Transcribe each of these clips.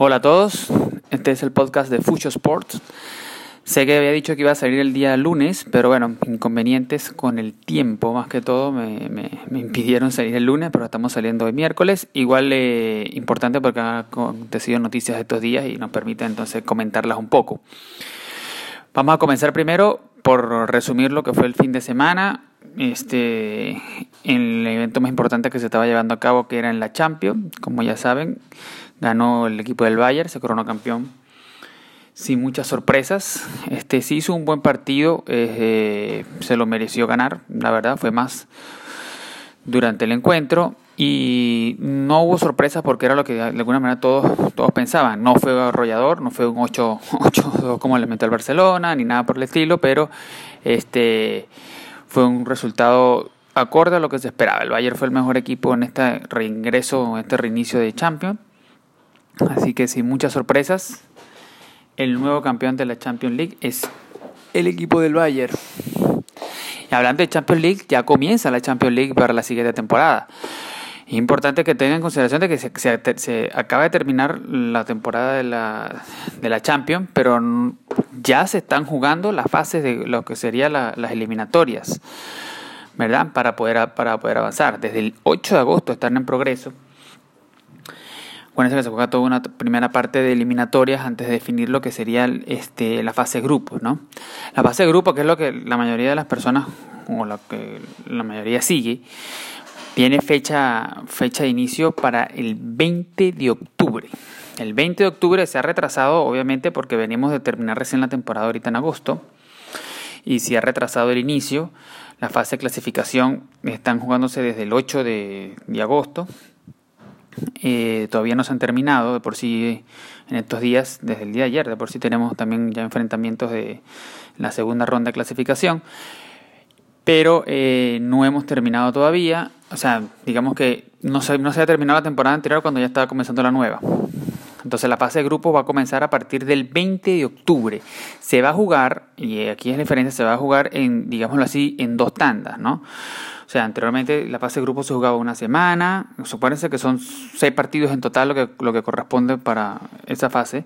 Hola a todos, este es el podcast de Fucho Sports. Sé que había dicho que iba a salir el día lunes, pero bueno, inconvenientes con el tiempo más que todo me, impidieron salir el lunes, pero estamos saliendo hoy miércoles. Igual eh, importante porque han acontecido noticias estos días y nos permite entonces comentarlas un poco. Vamos a comenzar primero por resumir lo que fue el fin de semana. Este, el evento más importante que se estaba llevando a cabo, que era en la Champions, como ya saben, ganó el equipo del Bayern, se coronó campeón sin muchas sorpresas. Este sí hizo un buen partido, eh, se lo mereció ganar, la verdad, fue más durante el encuentro y no hubo sorpresas porque era lo que de alguna manera todos, todos pensaban. No fue arrollador, no fue un 8-2 como le metió el Barcelona, ni nada por el estilo, pero este fue un resultado acorde a lo que se esperaba. El Bayern fue el mejor equipo en este reingreso, en este reinicio de Champions. Así que sin muchas sorpresas, el nuevo campeón de la Champions League es el equipo del Bayern. Y hablando de Champions League, ya comienza la Champions League para la siguiente temporada. Importante que tengan en consideración de que se, acaba de terminar la temporada de la, de la Champions, pero ya se están jugando las fases de lo que serían las eliminatorias, ¿verdad? Para poder, para poder avanzar. Desde el 8 de agosto están en progreso Acuérdense que se toda una primera parte de eliminatorias antes de definir lo que sería este, la fase de grupos, ¿no? La fase de grupo, que es lo que la mayoría de las personas, o lo que la mayoría sigue, tiene fecha, fecha de inicio para el 20 de octubre. El 20 de octubre se ha retrasado, obviamente, porque venimos de terminar recién la temporada ahorita en agosto. Y se ha retrasado el inicio. La fase de clasificación están jugándose desde el 8 de, de agosto eh, todavía no se han terminado, de por sí en estos días, desde el día de ayer, de por sí tenemos también ya enfrentamientos de la segunda ronda de clasificación, pero eh, no hemos terminado todavía, o sea, digamos que no se, no se ha terminado la temporada anterior cuando ya estaba comenzando la nueva. Entonces la fase de grupo va a comenzar a partir del 20 de octubre. Se va a jugar, y aquí es la diferencia, se va a jugar en, digámoslo así, en dos tandas, ¿no? O sea, anteriormente la fase de grupo se jugaba una semana, supónense que son seis partidos en total lo que, corresponde para esa fase,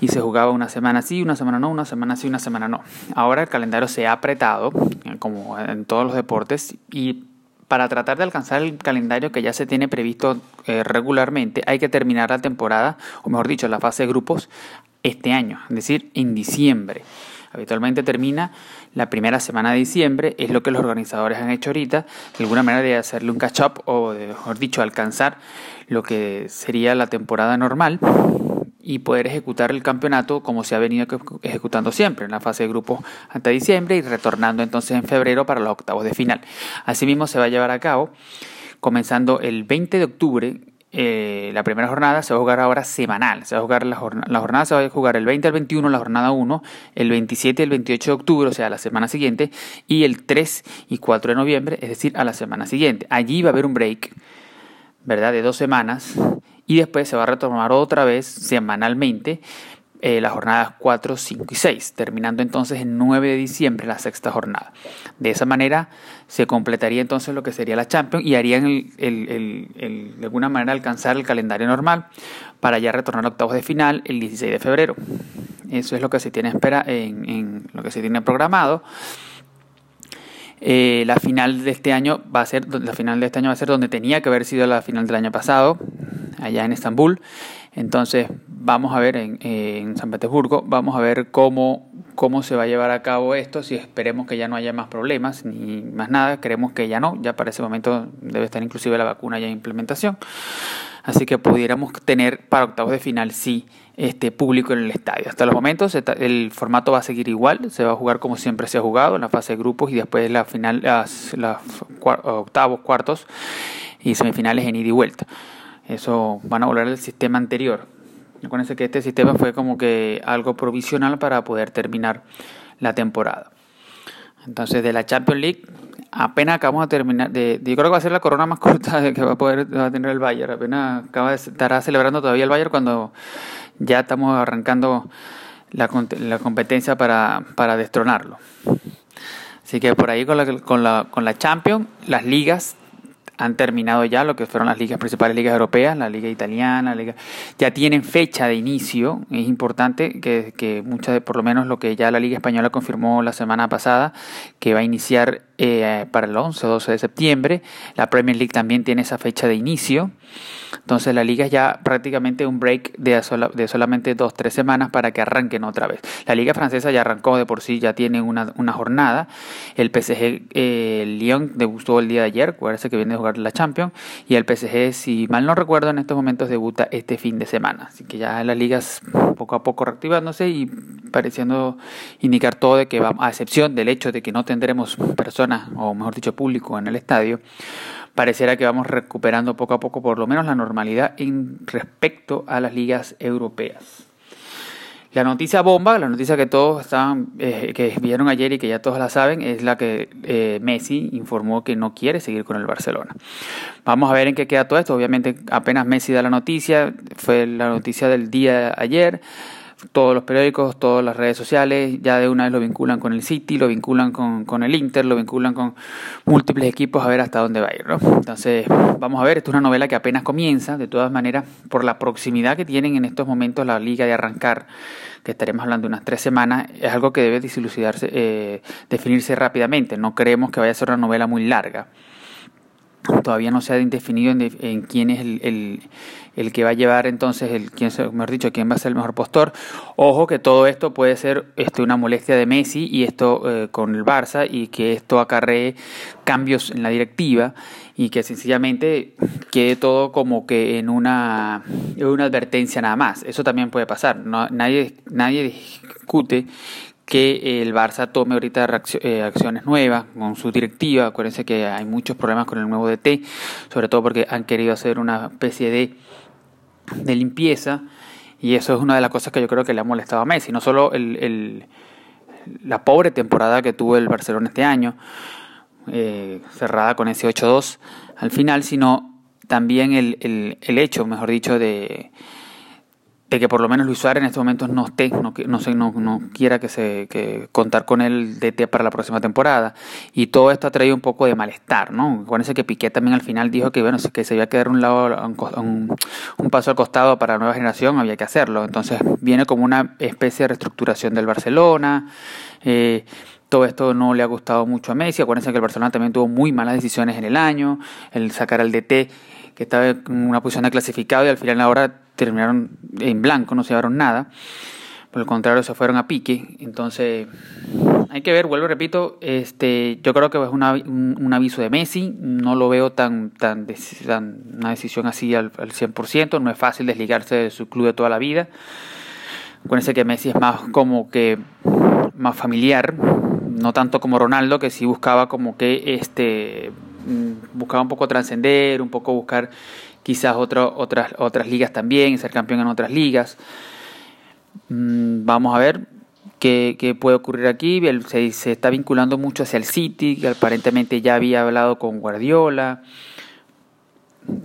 y se jugaba una semana sí, una semana no, una semana sí, una semana no. Ahora el calendario se ha apretado, como en todos los deportes, y para tratar de alcanzar el calendario que ya se tiene previsto eh, regularmente, hay que terminar la temporada, o mejor dicho, la fase de grupos este año, es decir, en diciembre. Habitualmente termina la primera semana de diciembre, es lo que los organizadores han hecho ahorita, de alguna manera de hacerle un catch-up o, mejor dicho, alcanzar lo que sería la temporada normal y poder ejecutar el campeonato como se ha venido ejecutando siempre, en la fase de grupos hasta diciembre y retornando entonces en febrero para los octavos de final. Asimismo se va a llevar a cabo comenzando el 20 de octubre eh, la primera jornada se va a jugar ahora semanal. Se va a jugar la, jornada, la jornada se va a jugar el 20 al 21, la jornada 1, el 27 y el 28 de octubre, o sea, la semana siguiente, y el 3 y 4 de noviembre, es decir, a la semana siguiente. Allí va a haber un break, ¿verdad?, de dos semanas, y después se va a retomar otra vez semanalmente eh, las jornadas 4, 5 y 6, terminando entonces el 9 de diciembre la sexta jornada. De esa manera se completaría entonces lo que sería la Champions y harían el, de alguna manera alcanzar el calendario normal para ya retornar a octavos de final el 16 de febrero. Eso es lo que se tiene espera en, en lo que se tiene programado. Eh, la final de este año va a ser la final de este año va a ser donde tenía que haber sido la final del año pasado allá en Estambul entonces, vamos a ver en, San Petersburgo, vamos a ver cómo, cómo se va a llevar a cabo esto, si esperemos que ya no haya más problemas ni más nada, creemos que ya no, ya para ese momento debe estar inclusive la vacuna ya en implementación. Así que pudiéramos tener para octavos de final, sí, este público en el estadio. Hasta los momentos el formato va a seguir igual, se va a jugar como siempre se ha jugado, en la fase de grupos y después la final, las, las octavos, cuartos y semifinales en ida y vuelta. Eso van a volver al sistema anterior. Acuérdense que este sistema fue como que algo provisional para poder terminar la temporada. Entonces, de la Champions League, apenas acabamos de terminar. De, yo creo que va a ser la corona más corta que va a poder tener el Bayern. Apenas acaba de estará celebrando todavía el Bayern cuando ya estamos arrancando la, la competencia para, destronarlo. Así que por ahí con la, con la, con la Champions, las ligas han terminado ya lo que fueron las ligas principales ligas europeas, la liga italiana, la liga, ya tienen fecha de inicio. Es importante que, que muchas, por lo menos lo que ya la liga española confirmó la semana pasada, que va a iniciar eh, para el 11 o 12 de septiembre. La Premier League también tiene esa fecha de inicio. Entonces la liga ya prácticamente un break de, de solamente dos, tres semanas para que arranquen otra vez. La liga francesa ya arrancó de por sí, ya tiene una, una jornada. El PSG, eh, Lyon debutó el día de ayer, acuérdense que viene a jugar la Champions. Y el PSG, si mal no recuerdo, en estos momentos debuta este fin de semana. Así que ya las ligas poco a poco reactivándose y pareciendo indicar todo de que va, a excepción del hecho de que no tendremos personas, o mejor dicho, público en el estadio, pareciera que vamos recuperando poco a poco por lo menos la normalidad en respecto a las ligas europeas. La noticia bomba, la noticia que todos estaban, eh, que vieron ayer y que ya todos la saben, es la que eh, Messi informó que no quiere seguir con el Barcelona. Vamos a ver en qué queda todo esto. Obviamente apenas Messi da la noticia, fue la noticia del día ayer todos los periódicos, todas las redes sociales, ya de una vez lo vinculan con el City, lo vinculan con, con, el Inter, lo vinculan con múltiples equipos a ver hasta dónde va a ir. ¿no? Entonces, vamos a ver, esto es una novela que apenas comienza, de todas maneras, por la proximidad que tienen en estos momentos la liga de arrancar, que estaremos hablando de unas tres semanas, es algo que debe disilucidarse, eh, definirse rápidamente. No creemos que vaya a ser una novela muy larga. Todavía no se ha definido en, quién es el, el, que va a llevar entonces, el, quién, mejor dicho, quién va a ser el mejor postor. Ojo que todo esto puede ser este, una molestia de Messi y esto eh, con el Barça y que esto acarree cambios en la directiva y que sencillamente quede todo como que en una, en una advertencia nada más. Eso también puede pasar. Nadie, nadie discute que el Barça tome ahorita eh, acciones nuevas con su directiva. Acuérdense que hay muchos problemas con el nuevo DT, sobre todo porque han querido hacer una especie de, de limpieza y eso es una de las cosas que yo creo que le ha molestado a Messi. No solo el, la pobre temporada que tuvo el Barcelona este año, eh, cerrada con ese 8-2 al final, sino también el, el, el hecho, mejor dicho, de de que por lo menos Luis Suárez en estos momentos no esté, no, no, no, no quiera que se que contar con él DT para la próxima temporada. Y todo esto ha traído un poco de malestar, ¿no? Acuérdense que Piqué también al final dijo que bueno, que se iba a quedar un lado, un, un, paso al costado para la nueva generación, había que hacerlo. Entonces viene como una especie de reestructuración del Barcelona. Eh, todo esto no le ha gustado mucho a Messi. Acuérdense que el Barcelona también tuvo muy malas decisiones en el año. El sacar al DT que estaba en una posición de clasificado y al final ahora terminaron en blanco, no se llevaron nada. Por el contrario, se fueron a pique. Entonces, hay que ver, vuelvo, repito, este, yo creo que es una, un, aviso de Messi. No lo veo tan, tan, tan una decisión así al, al 100%. No es fácil desligarse de su club de toda la vida. Acuérdense que Messi es más como que más familiar, no tanto como Ronaldo, que sí buscaba como que este mm, buscaba un poco trascender, un poco buscar quizás otras, otras ligas también, ser campeón en otras ligas. Mm, vamos a ver qué, qué puede ocurrir aquí. Se, se, está vinculando mucho hacia el City, que aparentemente ya había hablado con Guardiola.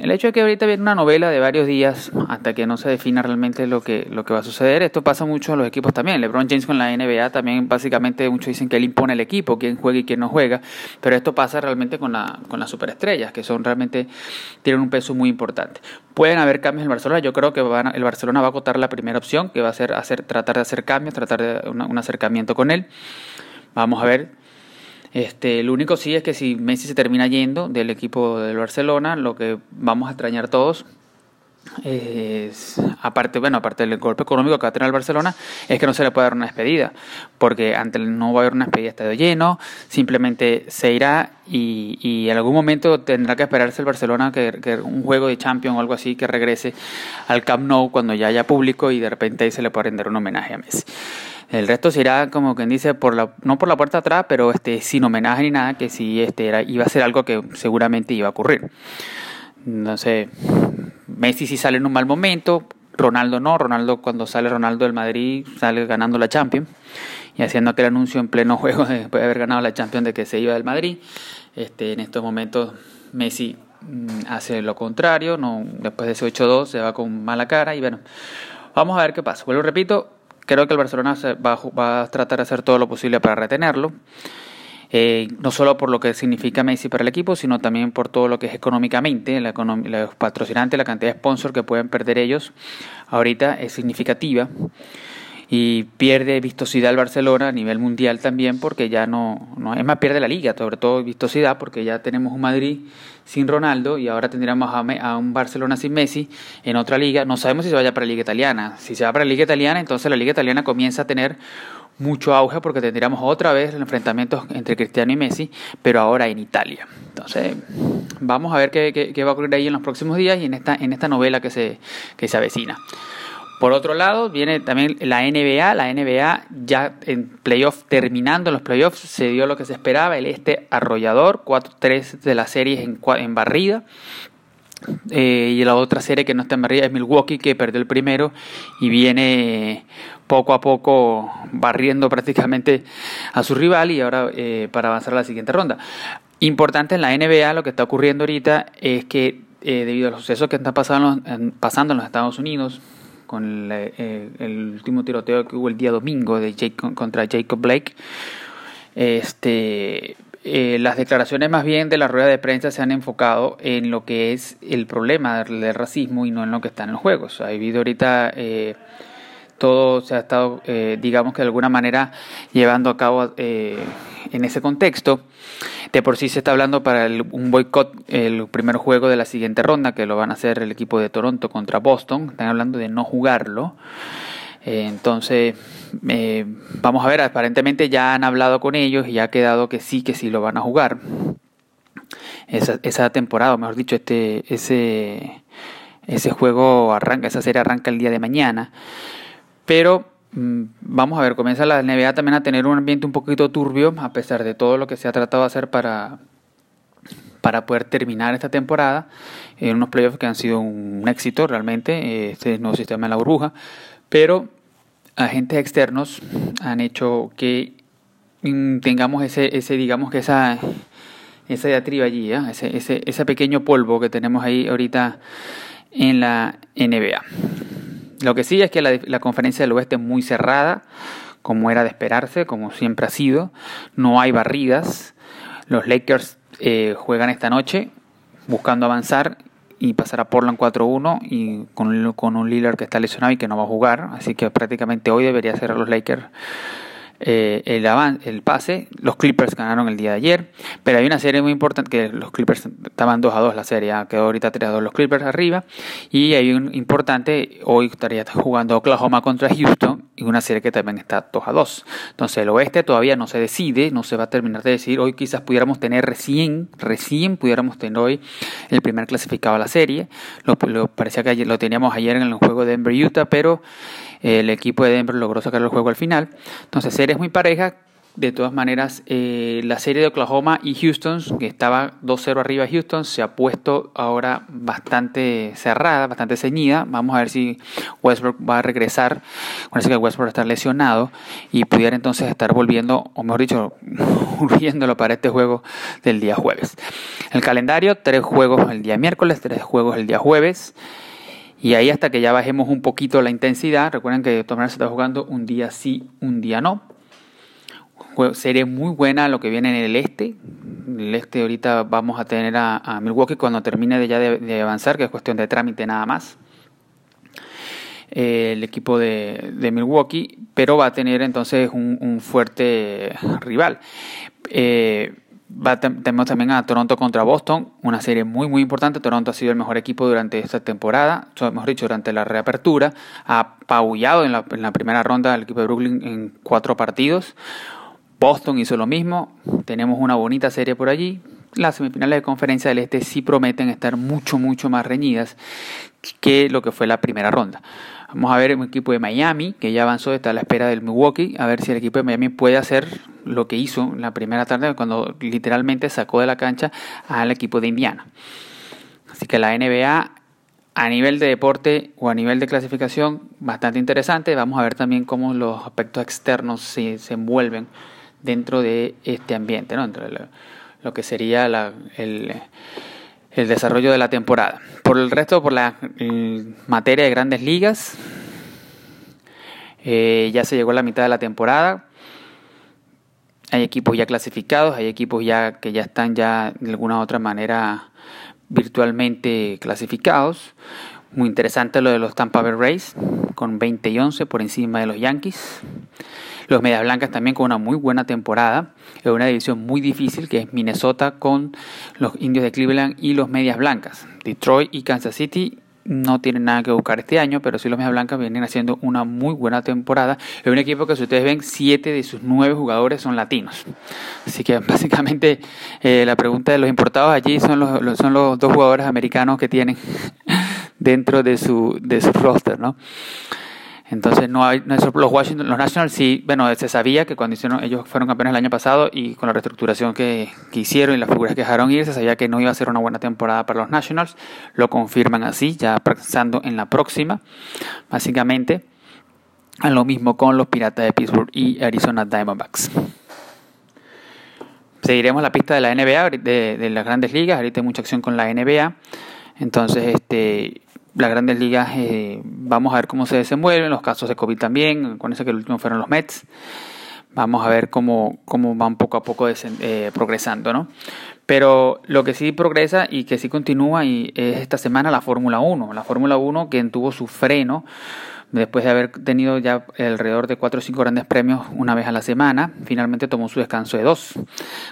El hecho de que ahorita viene una novela de varios días hasta que no se defina realmente lo que, lo que va a suceder, esto pasa mucho en los equipos también. LeBron James con la NBA también básicamente muchos dicen que él impone el equipo, quién juega y quién no juega, pero esto pasa realmente con, la, con las superestrellas, que son realmente, tienen un peso muy importante. Pueden haber cambios en el Barcelona, yo creo que van, el Barcelona va a votar la primera opción, que va a ser hacer, tratar de hacer cambios, tratar de un acercamiento con él. Vamos a ver este, lo único sí es que si Messi se termina yendo del equipo del Barcelona, lo que vamos a extrañar todos es, aparte, bueno, aparte del golpe económico que va a tener el Barcelona, es que no se le puede dar una despedida, porque ante no va a haber una despedida estadio lleno, simplemente se irá y, y, en algún momento tendrá que esperarse el Barcelona que, que, un juego de Champions o algo así que regrese al Camp Nou cuando ya haya público y de repente ahí se le pueda rendir un homenaje a Messi. El resto se irá, como quien dice, por la, no por la puerta atrás, pero este, sin homenaje ni nada, que sí este, era, iba a ser algo que seguramente iba a ocurrir. No sé, Messi sí sale en un mal momento, Ronaldo no, Ronaldo cuando sale Ronaldo del Madrid sale ganando la Champions y haciendo aquel anuncio en pleno juego después de haber ganado la Champions de que se iba del Madrid. Este, en estos momentos Messi mm, hace lo contrario, no, después de ese 8-2 se va con mala cara y bueno, vamos a ver qué pasa. Vuelvo repito, Creo que el Barcelona va, a tratar de hacer todo lo posible para retenerlo. Eh, no solo por lo que significa Messi para el equipo, sino también por todo lo que es económicamente, la los patrocinantes, la cantidad de sponsors que pueden perder ellos ahorita es significativa y pierde vistosidad el Barcelona a nivel mundial también porque ya no, no es más pierde la liga, sobre todo vistosidad porque ya tenemos un Madrid sin Ronaldo y ahora tendríamos a, un Barcelona sin Messi en otra liga. No sabemos si se vaya para la liga italiana. Si se va para la liga italiana, entonces la liga italiana comienza a tener mucho auge porque tendríamos otra vez el enfrentamiento entre Cristiano y Messi, pero ahora en Italia. Entonces, vamos a ver qué, qué, va a ocurrir ahí en los próximos días y en esta, en esta novela que se, que se avecina. Por otro lado, viene también la NBA. La NBA ya en playoff, terminando los playoffs, se dio lo que se esperaba, el este arrollador, 4-3 de la serie en, en barrida. Eh, y la otra serie que no está en barrida es Milwaukee, que perdió el primero y viene poco a poco barriendo prácticamente a su rival y ahora eh, para avanzar a la siguiente ronda. Importante en la NBA, lo que está ocurriendo ahorita es que eh, debido a los sucesos que están pasando, pasando en los Estados Unidos, con eh, el, último tiroteo que hubo el día domingo de contra Jacob Blake. Este, eh, las declaraciones más bien de la rueda de prensa se han enfocado en lo que es el problema del, racismo y no en lo que está en los juegos. Ha habido ahorita eh, todo se ha estado, digamos que de alguna manera llevando a cabo en ese contexto. De por sí se está hablando para un boicot el primer juego de la siguiente ronda, que lo van a hacer el equipo de Toronto contra Boston. Están hablando de no jugarlo. Eh, entonces, eh, vamos a ver, aparentemente ya han hablado con ellos y ya ha quedado que sí, que sí lo van a jugar. Esa, esa temporada, mejor dicho, este, ese, ese juego arranca, esa serie arranca el día de mañana. Pero vamos a ver, comienza la NBA también a tener un ambiente un poquito turbio, a pesar de todo lo que se ha tratado de hacer para, para poder terminar esta temporada. En unos playoffs que han sido un éxito realmente, este nuevo sistema de la burbuja, pero agentes externos han hecho que mm, tengamos ese, ese digamos que esa, esa diatriba allí, ese, ese, ese pequeño polvo que tenemos ahí ahorita en la NBA. Lo que sí es que la, conferencia del oeste es muy cerrada, como era de esperarse, como siempre ha sido. No hay barridas. Los Lakers eh, juegan esta noche buscando avanzar y pasar a Portland 4-1 y con, con un Lillard que está lesionado y que no va a jugar. Así que prácticamente hoy debería ser los Lakers eh, el, el pase. Los Clippers ganaron el día de ayer, pero hay una serie muy importante que los Clippers estaban 2 a 2 la serie, quedó ahorita 3 a 2 los Clippers arriba. Y hay un importante, hoy estaría jugando Oklahoma contra Houston y una serie que también está 2 a 2. Entonces el oeste todavía no se decide, no se va a terminar de decidir. Hoy quizás pudiéramos tener recién, recién pudiéramos tener hoy el primer clasificado a la serie. Lo, parecía que lo teníamos ayer en el juego de Denver-Utah, pero el equipo de Denver logró sacar el juego al final. Entonces, series muy parejas. De todas maneras, eh, la serie de Oklahoma y Houston, que estaba 2-0 arriba Houston, se ha puesto ahora bastante cerrada, bastante ceñida. Vamos a ver si Westbrook va a regresar. Parece que Westbrook está lesionado y pudiera entonces estar volviendo, o mejor dicho, volviéndolo para este juego del día jueves. El calendario, tres juegos el día miércoles, tres juegos el día jueves. Y ahí hasta que ya bajemos un poquito la intensidad, recuerden que de todas maneras se está jugando un día sí, un día no. Sería muy buena lo que viene en el este. El este ahorita vamos a tener a, Milwaukee cuando termine de ya de, avanzar, que es cuestión de trámite nada más. Eh, el equipo de, Milwaukee, pero va a tener entonces un, un fuerte rival. Eh, tenemos también a Toronto contra Boston, una serie muy muy importante. Toronto ha sido el mejor equipo durante esta temporada, mejor dicho, durante la reapertura. Ha apabullado en la, en la primera ronda al equipo de Brooklyn en cuatro partidos. Boston hizo lo mismo. Tenemos una bonita serie por allí. Las semifinales de conferencia del Este sí prometen estar mucho, mucho más reñidas que lo que fue la primera ronda. Vamos a ver un equipo de Miami que ya avanzó, está a la espera del Milwaukee, a ver si el equipo de Miami puede hacer lo que hizo la primera tarde cuando literalmente sacó de la cancha al equipo de Indiana. Así que la NBA a nivel de deporte o a nivel de clasificación bastante interesante. Vamos a ver también cómo los aspectos externos se envuelven dentro de este ambiente, ¿no? Entre lo que sería la, el el desarrollo de la temporada. Por el resto, por la materia de grandes ligas, eh, ya se llegó a la mitad de la temporada. hay equipos ya clasificados, hay equipos ya que ya están ya de alguna u otra manera virtualmente clasificados. Muy interesante lo de los Tampa Bay Rays con 20 y 11 por encima de los Yankees. Los Medias Blancas también con una muy buena temporada. Es una división muy difícil que es Minnesota con los Indios de Cleveland y los Medias Blancas. Detroit y Kansas City no tienen nada que buscar este año, pero sí los Medias Blancas vienen haciendo una muy buena temporada. Es un equipo que si ustedes ven, siete de sus nueve jugadores son latinos. Así que básicamente eh, la pregunta de los importados allí son los, son los dos jugadores americanos que tienen dentro de su, de su roster, ¿no? Entonces no hay, los Washington, los Nationals sí, bueno, se sabía que cuando hicieron, ellos fueron campeones el año pasado y con la reestructuración que, hicieron y las figuras que dejaron ir, se sabía que no iba a ser una buena temporada para los Nationals. Lo confirman así, ya pensando en la próxima, básicamente. A lo mismo con los Piratas de Pittsburgh y Arizona Diamondbacks. Seguiremos la pista de la NBA, de, de las grandes ligas. Ahorita hay mucha acción con la NBA. Entonces, este, las grandes ligas, eh, vamos a ver cómo se desenvuelven, los casos de COVID también, con eso que el último fueron los Mets. Vamos a ver cómo, cómo van poco a poco eh, progresando, ¿no? Pero lo que sí progresa y que sí continúa y es esta semana la Fórmula 1. La Fórmula 1 que tuvo su freno después de haber tenido ya alrededor de 4 o 5 grandes premios una vez a la semana, finalmente tomó su descanso de dos.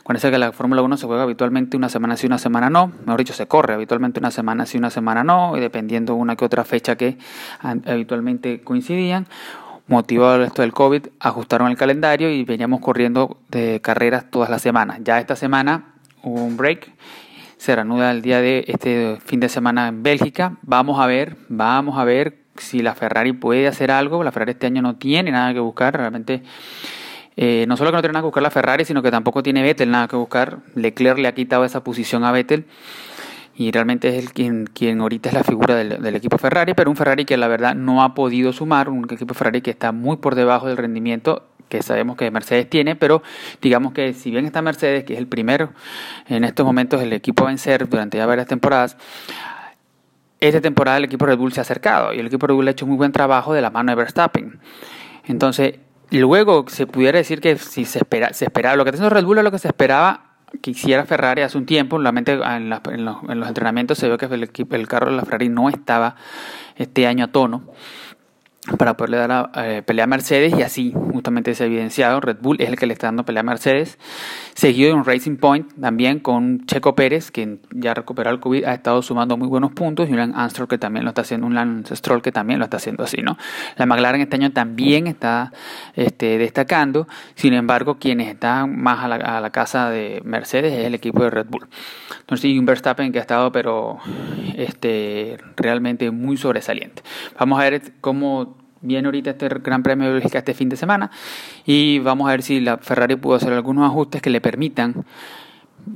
Con eso que la Fórmula 1 se juega habitualmente una semana sí, una semana no, mejor dicho, se corre habitualmente una semana sí, una semana no, y dependiendo una que otra fecha que habitualmente coincidían. Motivado esto del COVID, ajustaron el calendario y veníamos corriendo de carreras todas las semanas. Ya esta semana hubo un break se reanuda el día de este fin de semana en Bélgica. Vamos a ver, vamos a ver si la Ferrari puede hacer algo. La Ferrari este año no tiene nada que buscar, realmente. Eh, no solo que no tiene nada que buscar la Ferrari, sino que tampoco tiene Vettel nada que buscar. Leclerc le ha quitado esa posición a Vettel y realmente es el quien, quien ahorita es la figura del, del, equipo Ferrari, pero un Ferrari que la verdad no ha podido sumar, un equipo Ferrari que está muy por debajo del rendimiento que sabemos que Mercedes tiene, pero digamos que si bien está Mercedes, que es el primero en estos momentos el equipo a vencer durante ya varias temporadas, esta temporada el equipo Red Bull se ha acercado y el equipo Red Bull ha hecho muy buen trabajo de la mano de Verstappen. Entonces, luego se pudiera decir que si se, espera, se esperaba, lo que está haciendo Red Bull es lo que se esperaba que hiciera Ferrari hace un tiempo. Realmente en, los, en los, entrenamientos se ve que el, el carro de la Ferrari no estaba este año a tono para poderle dar la eh, pelea a Mercedes y así justamente se ha evidenciado. Red Bull es el que le está dando pelea a Mercedes. Seguido de un Racing Point también con Checo Pérez, que ya recuperó el COVID, ha estado sumando muy buenos puntos, y un Lance que también lo está haciendo, un Lance Stroll que también lo está haciendo así, ¿no? La McLaren este año también está este, destacando, sin embargo, quienes están más a la, a casa de Mercedes es el equipo de Red Bull. Entonces, sí, un Verstappen que ha estado, pero este, realmente muy sobresaliente. Vamos a ver cómo viene ahorita este Gran Premio de Bélgica este fin de semana y vamos a ver si la Ferrari pudo hacer algunos ajustes que le permitan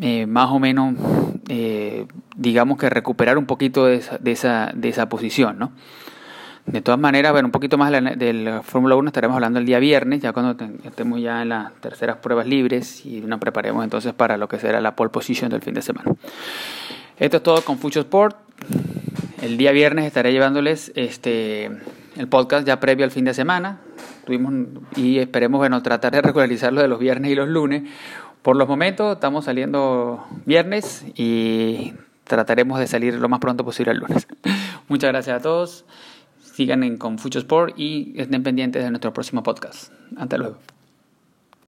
eh, más o menos, eh, digamos que recuperar un poquito de esa, de esa, de esa posición, ¿no? De todas maneras, bueno, un poquito más de la, Fórmula 1 estaremos hablando el día viernes, ya cuando estemos ya en las terceras pruebas libres y nos preparemos entonces para lo que será la pole position del fin de semana. Esto es todo con Fucho Sport. El día viernes estaré llevándoles este el podcast ya previo al fin de semana. Tuvimos y esperemos bueno tratar de regularizarlo de los viernes y los lunes. Por los momentos estamos saliendo viernes y trataremos de salir lo más pronto posible el lunes. Muchas gracias a todos. Sigan en Confucio Sport y estén pendientes de nuestro próximo podcast. Hasta luego.